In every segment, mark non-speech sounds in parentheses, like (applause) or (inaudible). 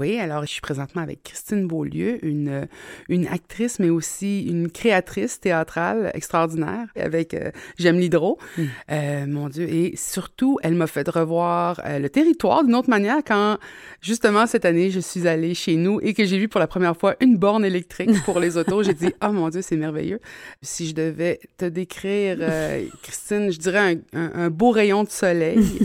Oui, alors je suis présentement avec Christine Beaulieu, une, une actrice, mais aussi une créatrice théâtrale extraordinaire avec euh, J'aime l'hydro. Mm. Euh, mon Dieu. Et surtout, elle m'a fait revoir euh, le territoire d'une autre manière quand, justement, cette année, je suis allée chez nous et que j'ai vu pour la première fois une borne électrique pour les autos. j'ai dit, oh mon Dieu, c'est merveilleux. Si je devais te décrire, Christine, je dirais un, un, beau rayon de soleil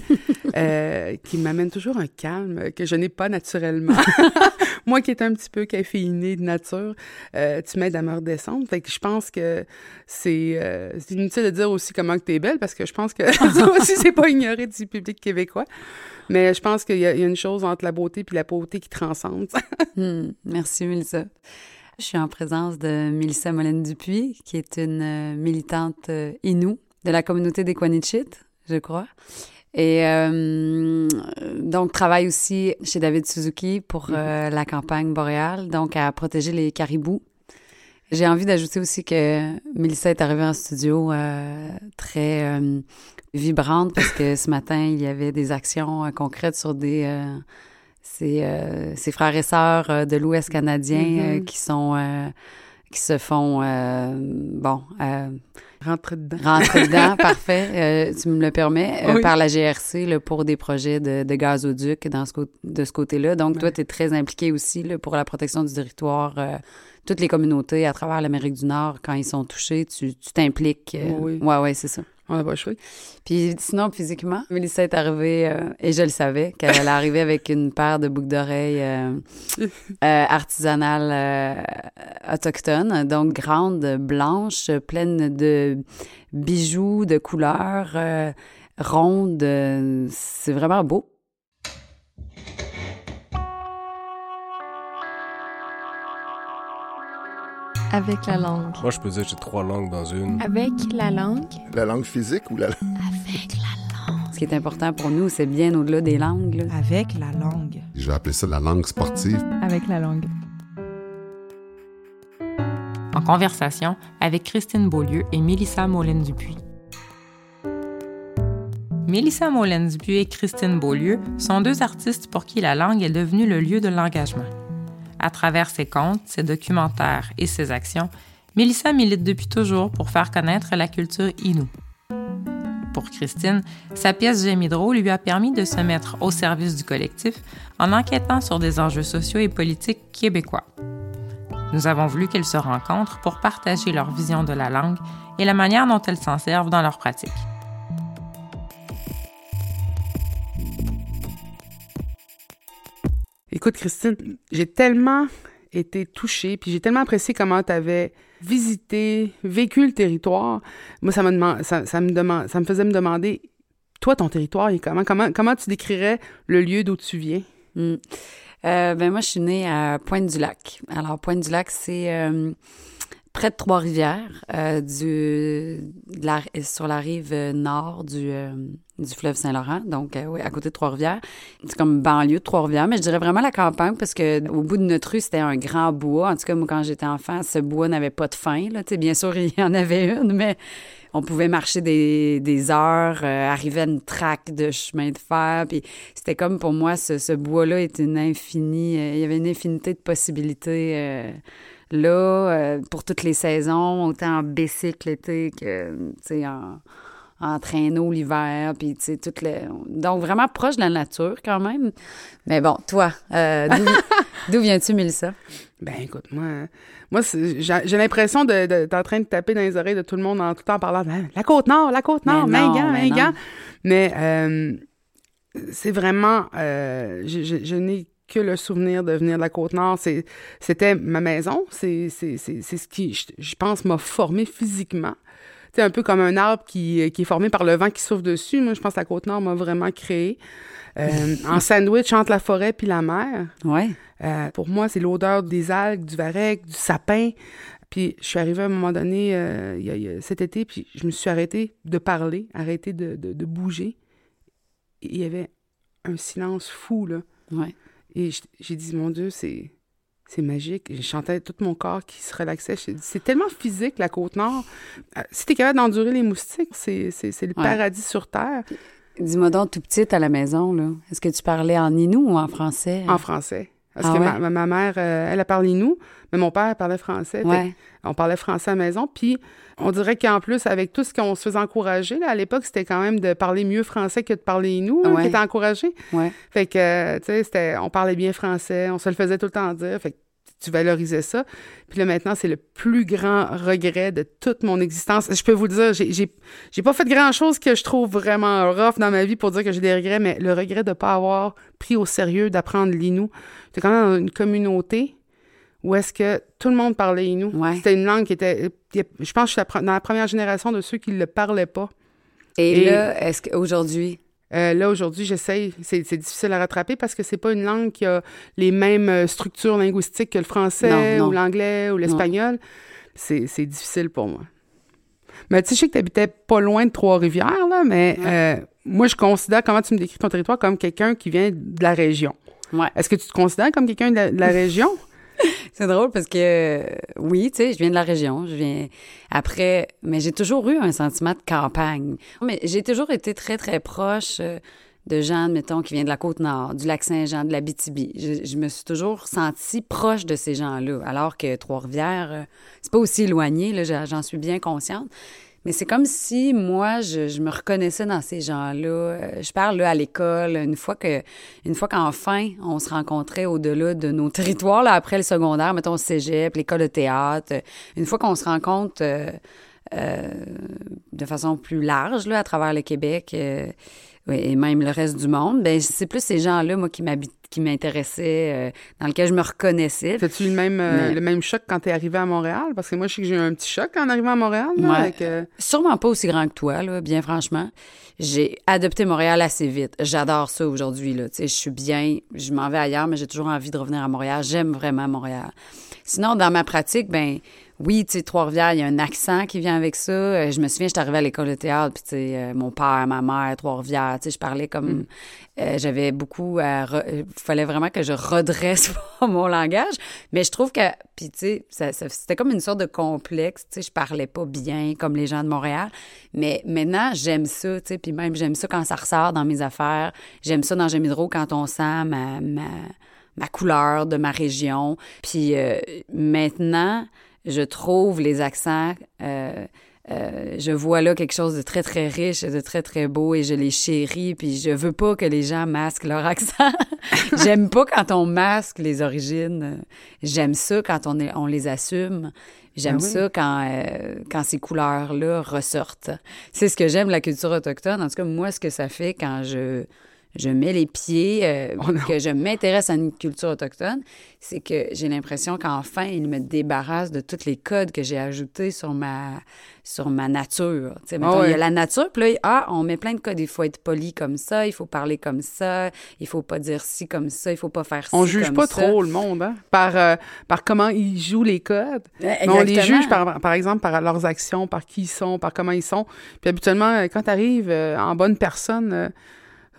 (laughs) qui m'amène toujours un calme que je n'ai pas naturellement. (laughs) Moi qui est un petit peu caféiné de nature, euh, tu m'aides à me redescendre. Fait que je pense que c'est euh, inutile de dire aussi comment que tu es belle parce que je pense que (laughs) ça aussi, c'est pas ignoré du public québécois. Mais je pense qu'il y, a une chose entre la beauté puis la beauté qui transcende. Hmm, merci, Mélissa. Je suis en présence de Mélissa Molène-Dupuis, qui est une euh, militante inoue de la communauté des Quanichit, je crois. Et euh, donc, travaille aussi chez David Suzuki pour mhm. euh, la campagne boréale, donc à protéger les caribous. J'ai envie d'ajouter aussi que Mélissa est arrivée en studio euh, très vibrante parce que ce matin, il y avait des actions concrètes sur des ses, ses, frères et sœurs de l'Ouest canadien mhm. qui sont qui se font bon Rentrer dedans. Rentrer (laughs) dedans, parfait. Euh, tu me le permets. Euh, par la GRC là, pour des projets de, de gazoduc dans ce, de ce côté-là. Donc, toi, tu es très impliqué aussi là, pour la protection du territoire. Euh, toutes les communautés à travers l'Amérique du Nord, quand ils sont touchés, tu t'impliques. oui. Ouais, ouais, c'est ça. On n'a pas choisi. Puis sinon, physiquement, Mélissa est arrivée, euh, et je le savais, qu'elle allait arriver avec une paire de boucles d'oreilles euh, euh, artisanales autochtones, donc grandes, blanches, pleines de bijoux, de couleurs, rondes. C'est vraiment beau. Avec la langue. Moi, je peux dire que j'ai trois langues dans une. Avec la langue. La langue physique ou la Avec la langue. Ce qui est important pour nous, c'est bien au-delà des langues. Avec la langue. Je vais appeler ça la langue sportive. Avec la langue. En conversation avec Christine Beaulieu et Mélissa Molène-Dupuis. Mélissa Molène-Dupuis et Christine Beaulieu sont deux artistes pour qui la langue est devenue le lieu de l'engagement. À travers ses contes, ses documentaires et ses actions, Mélissa milite depuis toujours pour faire connaître la culture Innu. Pour Christine, sa pièce Gémidro lui a permis de se mettre au service du collectif en enquêtant sur des enjeux sociaux et politiques québécois. Nous avons voulu qu'elles se rencontrent pour partager leur vision de la langue et la manière dont elles s'en servent dans leur pratique. Écoute, Christine, j'ai tellement été touchée, puis j'ai tellement apprécié comment tu avais visité, vécu le territoire. Moi, ça, me ça, ça me faisait me demander, toi, ton territoire, comment, tu décrirais le lieu d'où tu viens? Hmm. Euh, ben moi, je suis née à Pointe-du-Lac. Alors, Pointe-du-Lac, c'est euh, près de Trois-Rivières, euh, sur la rive nord du, du fleuve Saint-Laurent, donc euh, oui, à côté de Trois-Rivières. C'est comme banlieue de Trois-Rivières, mais je dirais vraiment la campagne parce que au bout de notre rue, c'était un grand bois. En tout cas, moi, quand j'étais enfant, ce bois n'avait pas de fin. Là. bien sûr, (laughs) il y en avait une, mais on pouvait marcher des, des heures, euh, arriver à une traque de chemin de fer. Puis c'était comme pour moi, ce, ce bois-là est une infinie. Euh, il y avait une infinité de possibilités. Là, pour toutes les saisons, autant en bicycle l'été que, en, en traîneau l'hiver, puis tu sais. Donc, vraiment proche de la nature quand même. Mais bon, toi, euh, d'où (laughs) viens-tu, Mélissa? Ben écoute, moi, moi j'ai l'impression d'être de, en train de taper dans les oreilles de tout le monde en tout temps parlant ben, la Côte-Nord, la Côte-Nord, Mingan, Mingan. Mais euh, c'est vraiment... Euh, je, n'ai que le souvenir de venir de la Côte-Nord. C'était ma maison. C'est ce qui, je pense, m'a formé physiquement c'est un peu comme un arbre qui, est formé par le vent qui souffle dessus. Moi, je pense que la Côte-Nord m'a vraiment créé. Euh, en sandwich entre la forêt puis la mer. Ouais. Euh, pour moi, c'est l'odeur des algues, du varech, du sapin. Puis je suis arrivée à un moment donné euh, cet été, puis je me suis arrêtée de parler, arrêtée de, de, bouger. il y avait un silence fou, là. Ouais. Et j'ai dit, mon Dieu, c'est c'est magique. Je chantais tout mon corps qui se relaxait. C'est tellement physique, la Côte-Nord. Euh, si tu es capable d'endurer les moustiques, c'est le paradis sur Terre. Dis-moi donc, tout petite à la maison, là, est-ce que tu parlais en inou ou en français? En français. Parce Ah que ouais? ma, mère, euh, elle a parlé nous, mais mon père parlait français. Ouais. on parlait français à la maison. Puis on dirait qu'en plus, avec tout ce qu'on se faisait encourager, là, à l'époque, c'était quand même de parler mieux français que de parler nous, hein, Ouais. qui était encouragé. Fait que, tu sais, c'était- on parlait bien français, on se le faisait tout le temps dire. Fait que tu valorisais ça. Puis là, maintenant, c'est le plus grand regret de toute mon existence. Je peux vous le dire, j'ai- j'ai j'ai pas fait grand-chose que je trouve vraiment rough dans ma vie pour dire que j'ai des regrets, mais le regret de pas avoir pris au sérieux d'apprendre l'inou. J'étais quand même dans une communauté où est-ce que tout le monde parlait inou. Ouais. C'était une langue qui était... Je pense que je suis dans la première génération de ceux qui le parlaient pas. Et, Et- là, est-ce qu'aujourd'hui, Euh, là, aujourd'hui, j'essaye. C'est difficile à rattraper parce que c'est pas une langue qui a les mêmes euh, structures linguistiques que le français Non, non. ou l'anglais ou l'espagnol. C'est difficile pour moi. Mais tu sais, je sais que tu habitais pas loin de Trois-Rivières, là, mais euh, moi, je considère, comment tu me décris ton territoire, comme quelqu'un qui vient de la région? Ouais. Est-ce que tu te considères comme quelqu'un de la région? (laughs) C'est drôle parce que oui, tu sais, je viens de la région, je viens après, mais j'ai toujours eu un sentiment de campagne. Mais j'ai toujours été très très proche euh, de gens, admettons, qui viennent de la côte nord, du lac Saint-Jean, de la BTB. Je, je me suis toujours sentie proche de ces gens-là, alors que Trois-Rivières, euh, c'est pas aussi éloigné, là, j'en suis bien consciente. Mais c'est comme si moi, je, je me reconnaissais dans ces gens-là. Euh, Je parle là, à l'école, une fois que, une fois qu'enfin on se rencontrait au-delà de nos territoires, là, après le secondaire, mettons le cégep, l'école de théâtre, une fois qu'on se rencontre euh, euh, de façon plus large là, à travers le Québec euh, et même le reste du monde, ben c'est plus ces gens-là, moi, qui m'habitent qui m'intéressaient, euh, dans lesquels je me reconnaissais. As-tu le même, euh, Mais- le même choc quand tu es arrivé à Montréal? Parce que moi, je sais que j'ai eu un petit choc en arrivant à Montréal. là, Ouais. avec, euh, Sûrement pas aussi grand que toi, là, bien franchement. J'ai adopté Montréal assez vite. J'adore ça aujourd'hui, là. Tu sais, je suis bien, je m'en vais ailleurs, mais j'ai toujours envie de revenir à Montréal. J'aime vraiment Montréal. Sinon, dans ma pratique, ben oui, tu sais, Trois-Rivières, il y a un accent qui vient avec ça. Euh, Je me souviens, j'étais arrivée à l'école de théâtre, puis tu sais, euh, mon père, ma mère, Trois-Rivières, tu sais, je parlais comme... euh, J'avais beaucoup à... Il fallait vraiment que je redresse (laughs) mon langage, mais je trouve que... Puis tu sais, ça- ça- c'était comme une sorte de complexe, tu sais, je parlais pas bien comme les gens de Montréal, mais maintenant, j'aime ça, tu sais, puis même j'aime ça quand ça ressort dans mes affaires. J'aime ça dans J'aime Hydro quand on sent ma... ma ma couleur de ma région. Puis euh, maintenant, je trouve les accents, euh, euh, je vois là quelque chose de très, très riche, de très, très beau et je les chéris. Puis je veux pas que les gens masquent leur (laughs) accent. J'aime pas quand on masque les origines. J'aime ça quand on, est- on les assume. J'aime Ah oui. ça quand, euh, quand ces couleurs-là ressortent. C'est ce que j'aime la culture autochtone. En tout cas, moi, ce que ça fait quand je, je mets les pieds, euh, Oh que je m'intéresse à une culture autochtone, c'est que j'ai l'impression qu'enfin, il me débarrasse de tous les codes que j'ai ajoutés sur ma, sur ma nature. Tu sais, mettons, Ah il y a la nature, puis là, ah, on met plein de codes. Il faut être poli comme ça, il faut parler comme ça, il faut pas dire ci comme ça, il faut pas faire ci On juge comme pas ça. trop le monde, hein? Par, euh, par comment ils jouent les codes. Mais on les juge, par, par exemple, par leurs actions, par qui ils sont, par comment ils sont. Puis habituellement, euh, quand tu arrives en bonne personne,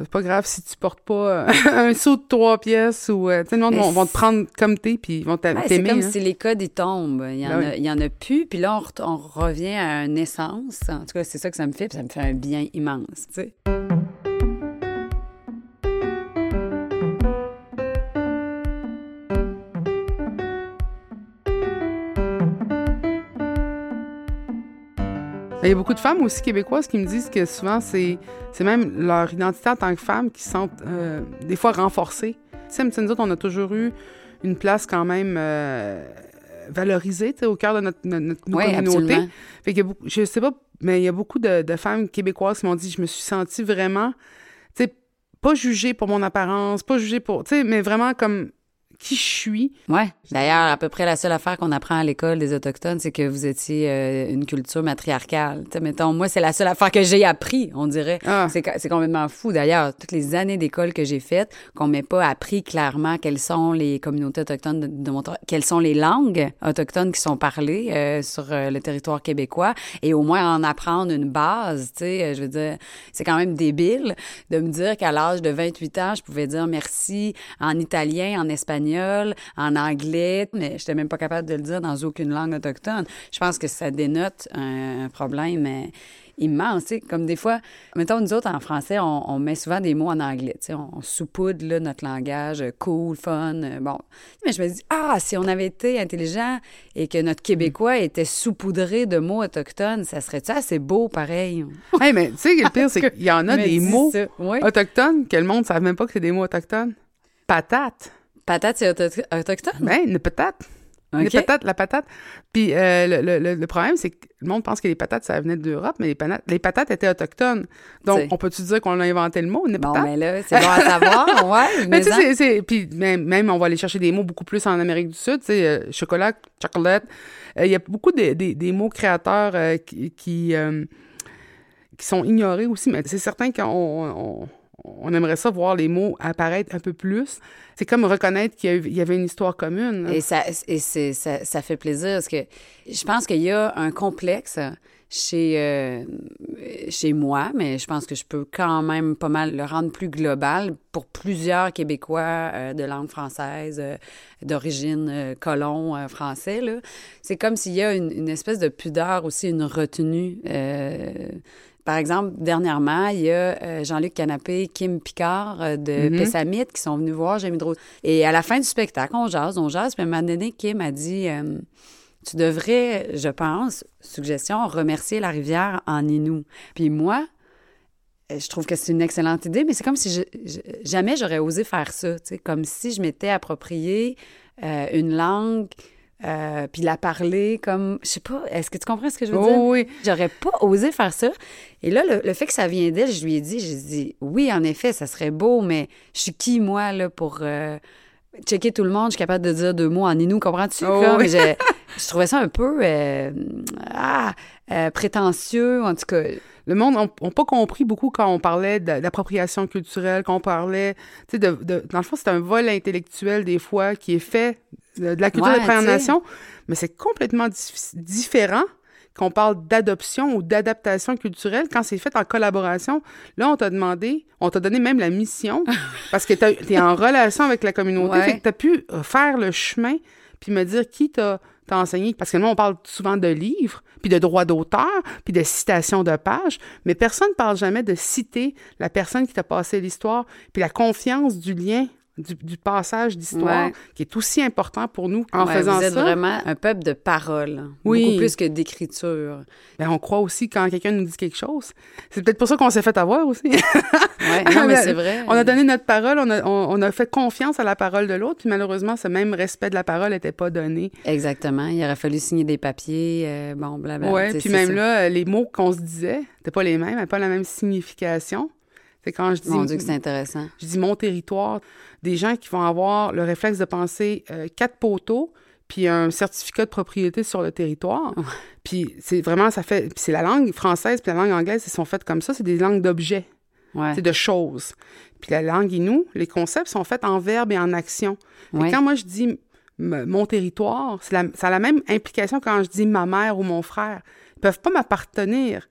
c'est pas grave si tu portes pas euh, (laughs) un saut de trois pièces ou... euh, tu sais, le monde vont, vont te prendre comme t'es, puis ils vont t'a- Ouais, c'est t'aimer. comme hein. si les codes, ils tombent. Il y, en Ben a, il y en a plus. Puis là, on, on revient à une essence. En tout cas, c'est ça que ça me fait. Puis ça me fait un bien immense, tu sais. Il y a beaucoup de femmes aussi québécoises qui me disent que souvent, c'est c'est même leur identité en tant que femme qui sont euh, des fois renforcées. Tu sais, nous autres, on a toujours eu une place quand même euh, valorisée au cœur de notre, notre, notre Oui, communauté. Fait que je sais pas, mais il y a beaucoup de, de femmes québécoises qui m'ont dit je me suis sentie vraiment, tu sais, pas jugée pour mon apparence, pas jugée pour, tu sais, mais vraiment comme qui je suis. Ouais. D'ailleurs, à peu près la seule affaire qu'on apprend à l'école des Autochtones, c'est que vous étiez euh, une culture matriarcale. Tu sais, mettons, moi, c'est la seule affaire que j'ai appris, on dirait. Ah. C'est c'est complètement fou. D'ailleurs, toutes les années d'école que j'ai faites, qu'on m'ait pas appris clairement quelles sont les communautés autochtones de, de mon quelles sont les langues autochtones qui sont parlées euh, sur euh, le territoire québécois, et au moins en apprendre une base, tu sais, euh, je veux dire, c'est quand même débile de me dire qu'à l'âge de 28 ans, je pouvais dire merci en italien, en espagnol, espagnol, en anglais, mais j'étais même pas capable de le dire dans aucune langue autochtone. Je pense que ça dénote un, un problème euh, immense. Comme des fois, mettons, nous autres, en français, on, on met souvent des mots en anglais. tu sais. On, on saupoudre là, notre langage euh, cool, fun. euh, bon. Mais je me dis, ah, si on avait été intelligent et que notre Québécois était saupoudré de mots autochtones, ça serait-tu assez beau pareil? (laughs) Hey, mais tu sais, le pire, c'est qu'il y en a des mots ça. Oui. autochtones que le monde ne savent même pas que c'est des mots autochtones. Patate. Patate, c'est auto- autochtone? Ben, une patate. Une OK. patate, la patate. Puis euh, le, le- le- problème, c'est que le monde pense que les patates, ça venait d'Europe, mais les, patates, les patates étaient autochtones. Donc, on peut-tu dire qu'on a inventé le mot, une Bon, patate? mais là, c'est bon à savoir, (laughs) ouais. Mais tu sais, c'est- puis même, même, on va aller chercher des mots beaucoup plus en Amérique du Sud, tu sais, euh, chocolat, chocolate. Euh, Il y a beaucoup de- de- des mots créateurs euh, qui, qui, qui sont ignorés aussi, mais c'est certain qu'on on, aimerait ça voir les mots apparaître un peu plus. C'est comme reconnaître qu'il y, avait une histoire commune. Et, ça, et ça, ça fait plaisir parce que je pense qu'il y a un complexe chez, euh, chez moi, mais je pense que je peux quand même pas mal le rendre plus global pour plusieurs Québécois euh, de langue française, euh, d'origine colon français. C'est comme s'il y a une, une espèce de pudeur aussi, une retenue. Par exemple, dernièrement, il y a euh, Jean-Luc Canapé, Kim Picard euh, de Mhm. Pessamit qui sont venus voir Jamie. Et à la fin du spectacle, on jase, on jase. Puis à un moment donné, Kim a dit euh, Tu devrais, je pense, suggestion, remercier la rivière en Inou. Puis moi, je trouve que c'est une excellente idée, mais c'est comme si je, je- jamais j'aurais osé faire ça. tu sais, Comme si je m'étais approprié une langue. Euh, puis la parler comme, je sais pas, est-ce que tu comprends ce que je veux dire? Oh, oui. J'aurais pas osé faire ça. Et là, le, le fait que ça vient d'elle, je lui ai dit, j'ai dit, oui, en effet, ça serait beau, mais je suis qui, moi, là, pour euh, checker tout le monde? Je suis capable de dire deux mots en inou, comprends-tu? Oh, oui. je, (laughs) je trouvais ça un peu euh, ah, euh, prétentieux, en tout cas. Le monde n'a pas compris beaucoup quand on parlait d'appropriation culturelle, quand on parlait, tu sais, de, de- dans le fond, c'est un vol intellectuel des fois qui est fait de, de la culture Ouais, des Premières. Nations, mais c'est complètement dif- différent qu'on parle d'adoption ou d'adaptation culturelle quand c'est fait en collaboration. Là, on t'a demandé, on t'a donné même la mission (laughs) parce que tu es en relation avec la communauté, Ouais. fait que tu as pu euh, faire le chemin puis me dire qui t'a enseigné. Parce que nous, on parle souvent de livres, puis de droits d'auteur, puis de citations de pages, mais personne ne parle jamais de citer la personne qui t'a passé l'histoire, puis la confiance du lien, du, du passage d'histoire, Ouais. qui est aussi important pour nous en Ouais, faisant vous êtes ça. vraiment un peuple de parole, Oui. beaucoup plus que d'écriture. ben, on croit aussi quand quelqu'un nous dit quelque chose. C'est peut-être pour ça qu'on s'est fait avoir aussi. Ouais, non, mais c'est vrai. on a donné notre parole, on a, on, on a fait confiance à la parole de l'autre, puis malheureusement, ce même respect de la parole n'était pas donné. Exactement. Il aurait fallu signer des papiers, euh, bon, blablabla. Sais, puis même ça. là, les mots qu'on se disait, c'était pas les mêmes, n'avaient pas la même signification. C'est quand je dis, Mon Dieu, que c'est intéressant. je dis mon territoire, des gens qui vont avoir le réflexe de penser euh, quatre poteaux, puis un certificat de propriété sur le territoire. Puis c'est vraiment, ça fait, puis c'est la langue française puis la langue anglaise, ils sont faites comme ça, c'est des langues d'objets, Ouais. c'est de choses. Puis la langue inou, les concepts sont faits en verbe et en action. Ouais. quand moi je dis mon territoire, la- ça a la même implication quand je dis ma mère ou mon frère. Ils peuvent pas m'appartenir,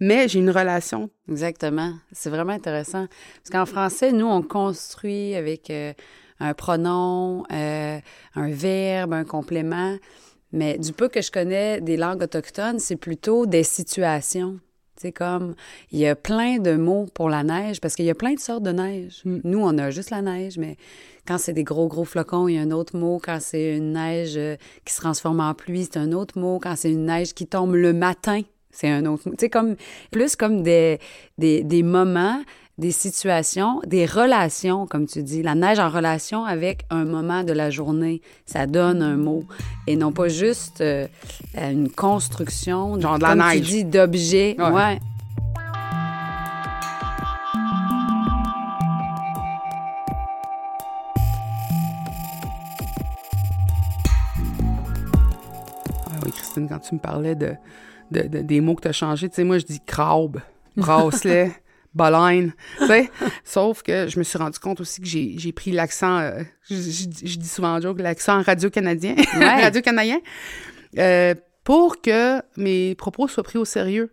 mais j'ai une relation. Exactement. C'est vraiment intéressant. Parce qu'en français, nous, on construit avec euh, un pronom, euh, un verbe, un complément. Mais du peu que je connais des langues autochtones, c'est plutôt des situations. C'est comme, il y a plein de mots pour la neige, parce qu'il y a plein de sortes de neige. Nous, on a juste la neige, mais quand c'est des gros, gros flocons, il y a un autre mot. Quand c'est une neige euh, qui se transforme en pluie, c'est un autre mot. Quand c'est une neige qui tombe le matin, c'est un autre mot. Tu sais, comme, plus comme des, des, des moments, des situations, des relations, comme tu dis. La neige en relation avec un moment de la journée, ça donne un mot. Et non pas juste euh, une construction, Genre de la comme neige. tu dis, d'objets. Ouais. ouais. Ah oui, Christine, quand tu me parlais de, de- de- des mots que tu as changés, tu sais, moi, je dis crabe, bracelet, (laughs) baleine, tu sais. Sauf que je me suis rendu compte aussi que j'ai pris l'accent, euh, je, je- je dis souvent en joke, l'accent radio-canadien, (laughs) Ouais. radio-canadien, euh, pour que mes propos soient pris au sérieux.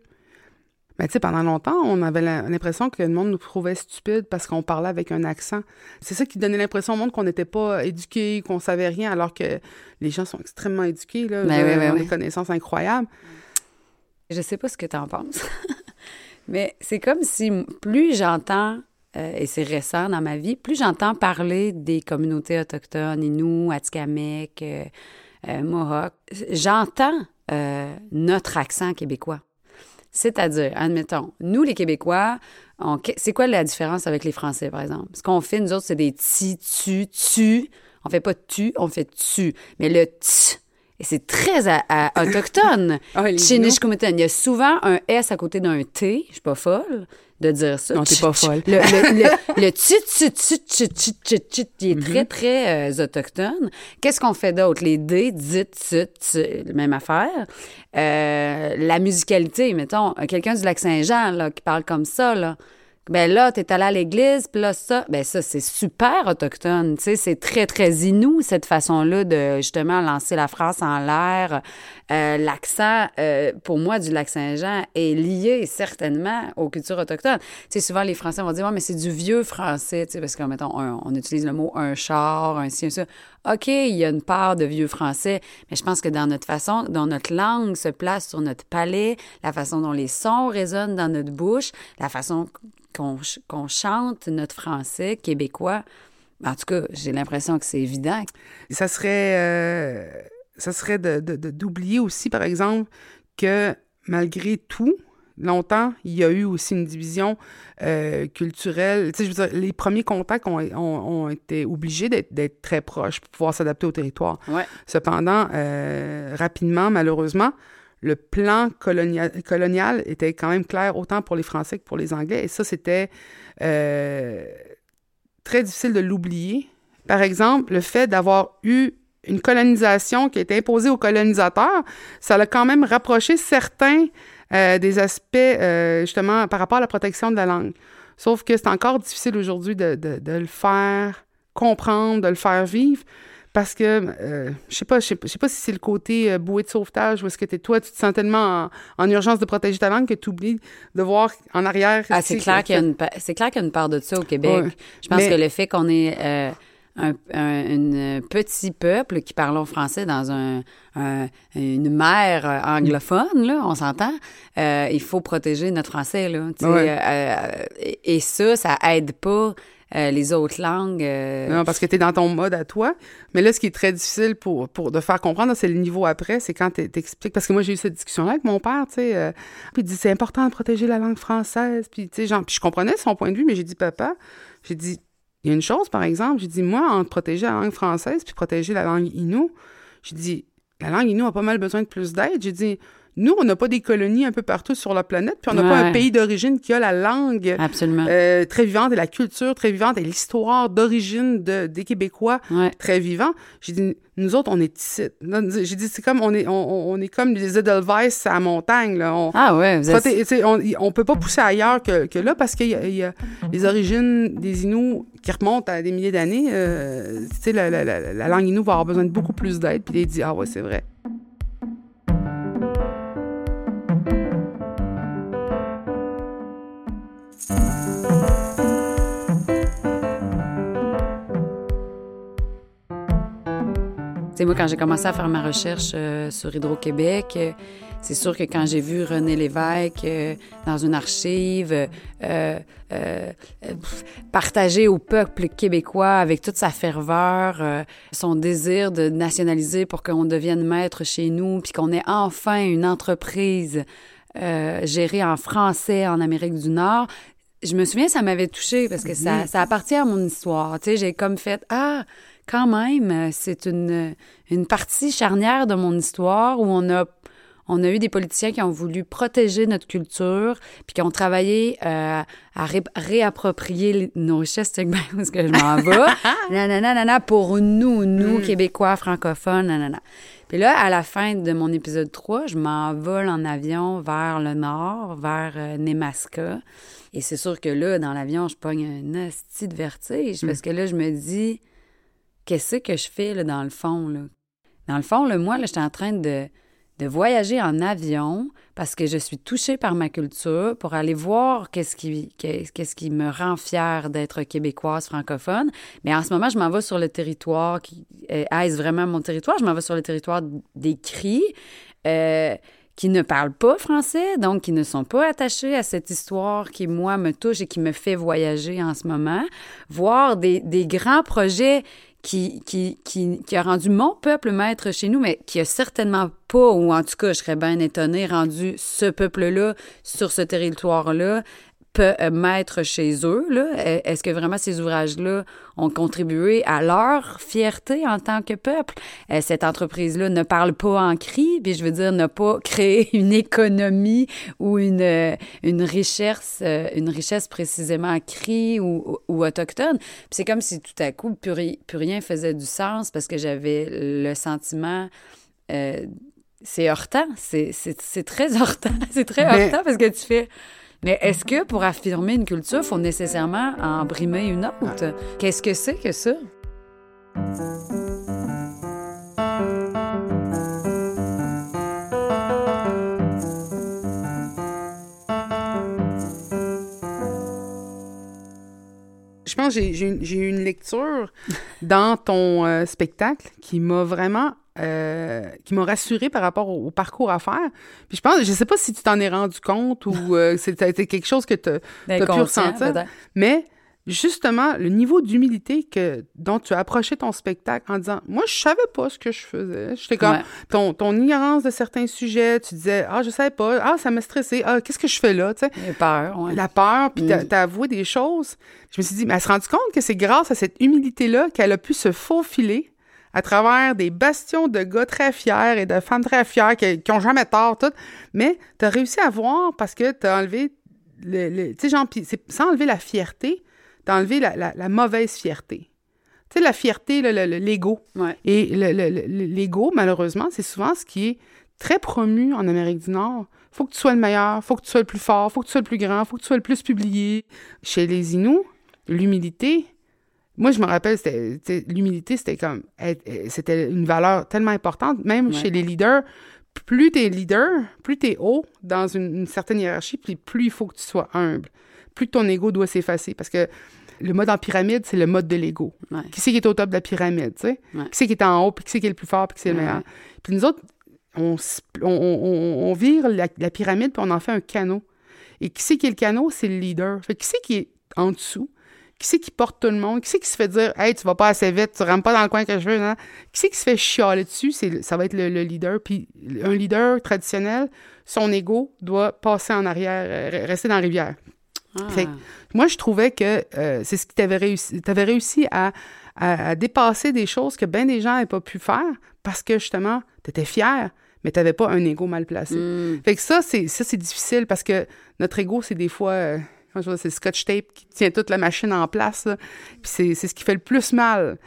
Mais tu sais, pendant longtemps, on avait l'impression que le monde nous trouvait stupides parce qu'on parlait avec un accent. C'est ça qui donnait l'impression au monde qu'on n'était pas éduqués, qu'on savait rien, alors que les gens sont extrêmement éduqués, là. Ben oui, Ils ben ont oui. des connaissances incroyables. Je sais pas ce que tu en penses, (laughs) mais c'est comme si plus j'entends, euh, et c'est récent dans ma vie, plus j'entends parler des communautés autochtones, Inuits, Atikamekw, euh, euh, Mohawk, j'entends euh, notre accent québécois. C'est-à-dire, admettons, nous les Québécois, c'est quoi la différence avec les Français, par exemple? Ce qu'on fait, nous autres, c'est des ti, tu, tu. On fait pas tu, on fait tu. Mais le t, et c'est très à- à- autochtone. (laughs) Ah. Nishkumuten, il y a souvent un S à côté d'un T. Je suis pas folle de dire ça. Non, t'es pas folle. Le, le, (laughs) le, le tu, tu, tu, tu, tu, tu, tu, il est Mhm. très, très euh, autochtone. Qu'est-ce qu'on fait d'autre? Les D, dit, tu, tu, même affaire. Euh, la musicalité, mettons, quelqu'un du Lac-Saint-Jean, qui parle comme ça, là. Ben là, t'es allé à l'église, puis là, ça, ben ça, c'est super autochtone, tu sais, c'est très, très inou, cette façon-là de, justement, lancer la phrase en l'air. Euh, L'accent, euh, pour moi, du Lac-Saint-Jean est lié certainement aux cultures autochtones. Tu sais, souvent, les Français vont dire, ouais, mais c'est du vieux français, tu sais, parce que, mettons, on utilise le mot un char, un ci, un ça. OK, il y a une part de vieux français, mais je pense que dans notre façon, dont notre langue se place sur notre palais, la façon dont les sons résonnent dans notre bouche, la façon qu'on chante notre français québécois, en tout cas, j'ai l'impression que c'est évident. Ça serait, euh, ça serait de- de- de- d'oublier aussi, par exemple, que malgré tout, longtemps, il y a eu aussi une division euh, culturelle. Tu sais, je veux dire, les premiers contacts ont, ont- ont été obligés d'être d'être très proches pour pouvoir s'adapter au territoire. Ouais. Cependant, euh, rapidement, malheureusement, le plan colonia- colonial était quand même clair autant pour les Français que pour les Anglais. Et ça, c'était euh, très difficile de l'oublier. Par exemple, le fait d'avoir eu une colonisation qui a été imposée aux colonisateurs, ça l'a quand même rapproché certains euh, des aspects, euh, justement, par rapport à la protection de la langue. Sauf que c'est encore difficile aujourd'hui de, de- de le faire comprendre, de le faire vivre, parce que, euh, je sais pas, je sais pas, je sais pas si c'est le côté bouée de sauvetage ou est-ce que t'es, toi, tu te sens tellement en, en urgence de protéger ta langue que tu oublies de voir en arrière. Ah, c'est clair qu'il y a une clair qu'il y a une part de ça au Québec. Ouais. Je pense Mais- que le fait qu'on est euh, un, un une petit peuple qui parlons français dans un, un- une mer euh, anglophone, là, on s'entend, euh, il faut protéger notre français, là. Ouais. euh, et, et ça, ça aide pas euh, les autres langues. euh, Non, parce que tu es dans ton mode à toi. Mais là, ce qui est très difficile pour, pour de faire comprendre, c'est le niveau après. C'est quand tu t'expliques. Parce que moi, j'ai eu cette discussion-là avec mon père, tu sais. euh, puis il dit c'est important de protéger la langue française. Puis, tu sais, genre, puis je comprenais son point de vue, mais j'ai dit, papa, j'ai dit, il y a une chose, par exemple. J'ai dit, moi, entre protéger la langue française puis protéger la langue inou, j'ai dit, la langue inou a pas mal besoin de plus d'aide. J'ai dit, nous, on n'a pas des colonies un peu partout sur la planète, puis on n'a pas un pays d'origine qui a la langue Absolument. euh, très vivante et la culture très vivante et l'histoire d'origine de, des Québécois Ouais. très vivant. J'ai dit, nous autres, on est ici. J'ai dit, c'est comme, on est, on, on est comme les Edelweiss à la montagne, là. On, Ah ouais, vous êtes... on, on peut pas pousser ailleurs que, que là parce qu'il y, a- il y a les origines des Inuits qui remontent à des milliers d'années. euh, tu sais, la, la, la, la langue Inou va avoir besoin de beaucoup plus d'aide. Puis il dit, ah ouais, c'est vrai. Tu moi, quand j'ai commencé à faire ma recherche euh, sur Hydro-Québec, euh, c'est sûr que quand j'ai vu René Lévesque euh, dans une archive partager au peuple québécois avec toute sa ferveur, son désir de nationaliser pour qu'on devienne maître chez nous, puis qu'on ait enfin une entreprise euh, gérée en français en Amérique du Nord, je me souviens, ça m'avait touchée parce que ça, appartient à mon histoire. Tu j'ai comme fait Ah, quand même, euh, c'est une, une partie charnière de mon histoire où on a, on a eu des politiciens qui ont voulu protéger notre culture puis qui ont travaillé euh, à ré- réapproprier nos richesses. (laughs) Ben, où est-ce que je m'en vais? (laughs) nanana, nanana, pour nous, nous, Québécois, francophones, nanana. Puis là, à la fin de mon épisode 3, je m'envole en avion vers le nord, vers euh, Nemaska. Et c'est sûr que là, dans l'avion, je pogne un asti de vertige parce que là, je me dis, qu'est-ce que je fais là, dans le fond? Là? Dans le fond, là, moi, là, j'étais en train de, de voyager en avion parce que je suis touchée par ma culture pour aller voir qu'est-ce qui, me rend fière d'être québécoise francophone. Mais en ce moment, je m'en vais sur le territoire qui est vraiment mon territoire? Je m'en vais sur le territoire des cris. Euh, qui ne parlent pas français, donc qui ne sont pas attachés à cette histoire qui, moi, me touche et qui me fait voyager en ce moment, voir des grands projets qui, qui, qui, qui, a rendu mon peuple maître chez nous, mais qui a certainement pas, ou en tout cas, je serais bien étonnée, rendu ce peuple-là sur ce territoire-là peut euh, mettre chez eux. Euh, est-ce que vraiment ces ouvrages-là ont contribué à leur fierté en tant que peuple? Euh, cette entreprise-là ne parle pas en cri, puis je veux dire, n'a pas (laughs) créé une économie ou une, une richesse, une richesse précisément en cri ou, ou autochtone. Puis c'est comme si tout à coup, plus, rien faisait du sens parce que j'avais le sentiment... c'est heurtant, c'est très heurtant, (laughs) c'est très heurtant parce que tu fais mais est-ce que pour affirmer une culture, il faut nécessairement en brimer une autre? Qu'est-ce que c'est que ça? Je pense que j'ai eu une lecture dans ton euh, spectacle qui m'a vraiment euh, qui m'a rassuré par rapport au, parcours à faire. Puis je pense, je sais pas si tu t'en es rendu compte ou euh, (laughs) c'était quelque chose que tu as, pu ressentir, mais justement, le niveau d'humilité que dont tu as approché ton spectacle en disant Moi, je savais pas ce que je faisais. J'étais comme ton, ton ignorance de certains sujets, tu disais Ah, je savais pas, ah, ça m'a stressé, ah, qu'est-ce que je fais là? Tu sais, La peur, ouais. La peur, puis tu as, avoué des choses. Je me suis dit, mais elle se rendu compte que c'est grâce à cette humilité-là qu'elle a pu se faufiler? À travers des bastions de gars très fiers et de femmes très fières qui, qui ont jamais tort, tout. Mais tu as réussi à voir parce que tu as enlevé, le, tu sais, genre, sans enlever la fierté, tu as enlevé la, la, mauvaise fierté. Tu sais, la fierté, l'ego. Ouais. Et l'ego, malheureusement, c'est souvent ce qui est très promu en Amérique du Nord. Faut que tu sois le meilleur, faut que tu sois le plus fort, faut que tu sois le plus grand, faut que tu sois le plus publié. Chez les Inuits, l'humilité, moi, je me rappelle, l'humilité, c'était comme c'était une valeur tellement importante, même chez les leaders. Plus tu es leader, plus tu es haut dans une, certaine hiérarchie, puis plus il faut que tu sois humble. Plus ton ego doit s'effacer. Parce que le mode en pyramide, c'est le mode de l'ego. Qui c'est qui est au top de la pyramide, tu sais? Qui c'est qui est en haut, puis qui c'est qui est le plus fort, puis qui c'est le meilleur? Puis nous autres, on, on, vire la, pyramide, puis on en fait un canot. Et qui c'est qui est le canot? C'est le leader. Fait qui c'est qui est en dessous? Qui c'est qui porte tout le monde? Qui c'est qui se fait dire Hey, tu vas pas assez vite, tu rentres pas dans le coin que je veux? Non? Qui c'est qui se fait chialer dessus? ça va être le, leader. Puis un leader traditionnel, son ego doit passer en arrière, euh, rester dans la rivière. Ah. moi, je trouvais que euh, c'est ce qui t'avait réussi. Tu avais réussi à, dépasser des choses que bien des gens n'avaient pas pu faire parce que justement, tu étais fier, mais tu n'avais pas un ego mal placé. Hmm. Fait que ça, c'est ça, c'est difficile parce que notre ego, c'est des fois. Euh, c'est le scotch tape qui tient toute la machine en place. Puis c'est ce qui fait le plus mal.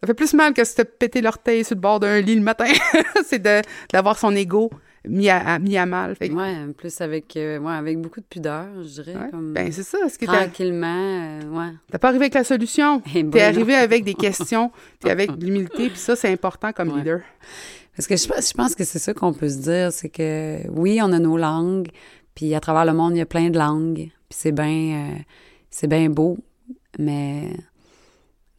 Ça fait plus mal que si tu pété l'orteil sur le bord d'un lit le matin. (laughs) c'est d'avoir son ego mis à, mis à mal. Fait Ouais, plus avec, euh, ouais, avec beaucoup de pudeur, je dirais. Comme... Ben, c'est ça. Ce que Tranquillement, euh, ouais. T'as pas arrivé avec la solution. Eh T'es arrivé avec des questions, (laughs) puis avec l'humilité, puis ça, c'est important comme leader. Parce que je, je pense que c'est ça qu'on peut se dire, c'est que oui, on a nos langues, puis à travers le monde, il y a plein de langues c'est bien euh, c'est bien beau, mais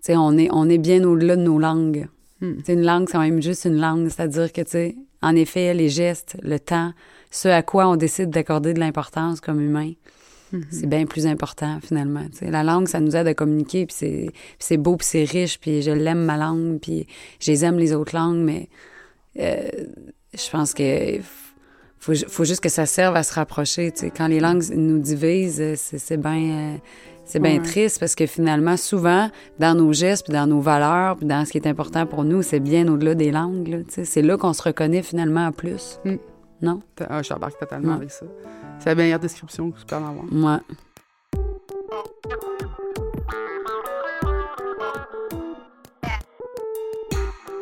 on est, on est bien au-delà de nos langues. Hmm. Une langue, c'est quand même juste une langue, c'est-à-dire que, tu sais, en effet, les gestes, le temps, ce à quoi on décide d'accorder de l'importance comme humain, hmm. c'est bien plus important, finalement. La langue, ça nous aide à communiquer, puis c'est beau, puis c'est riche, puis je l'aime, ma langue, puis j'aime les autres langues, mais euh, je pense que faut, faut juste que ça serve à se rapprocher. Quand les langues nous divisent, euh, c'est bien... Euh, c'est bien triste parce que finalement, souvent, dans nos gestes, puis dans nos valeurs, puis dans ce qui est important pour nous, c'est bien au-delà des langues. C'est là, qu'on se reconnaît finalement en plus. Mm. Non? Ah, je totalement avec ça. C'est la meilleure description que tu peux en avoir. Ouais.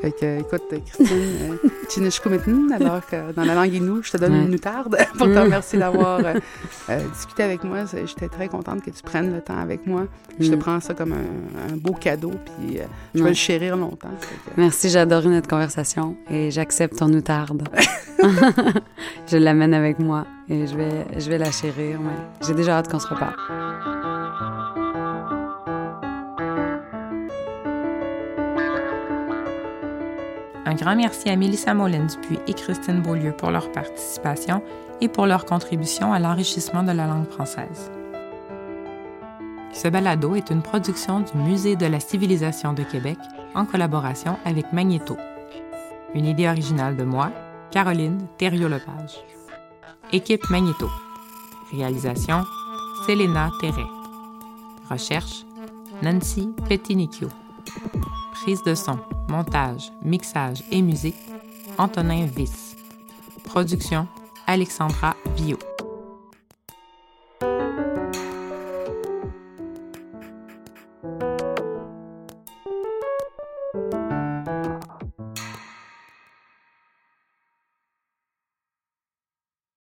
Fait que, écoute, Christine, (laughs) euh, Chinishkumitin, alors que dans la langue inou, je te donne Ouais. une noutarde (laughs) pour te remercier d'avoir euh, (laughs) euh, discuté avec moi. J'étais très contente que tu prennes le temps avec moi. Je te Mm. prends ça comme un, un beau cadeau, puis euh, je vais Ouais. le chérir longtemps. Que- Merci, j'ai adoré notre conversation et j'accepte ton outarde. je l'amène avec moi et je vais, je vais la chérir. J'ai déjà hâte qu'on se reparle. Un grand merci à Mélissa Molène-Dupuis et Christine Beaulieu pour leur participation et pour leur contribution à l'enrichissement de la langue française. Ce balado est une production du Musée de la civilisation de Québec en collaboration avec Magnéto. Une idée originale de moi, Caroline Thériault-Lepage. Équipe Magnéto. Réalisation, Selena Terret. Recherche, Nancy Petinicchio. Prise de son, montage, mixage et musique, Antonin Viss. Production, Alexandra Bio.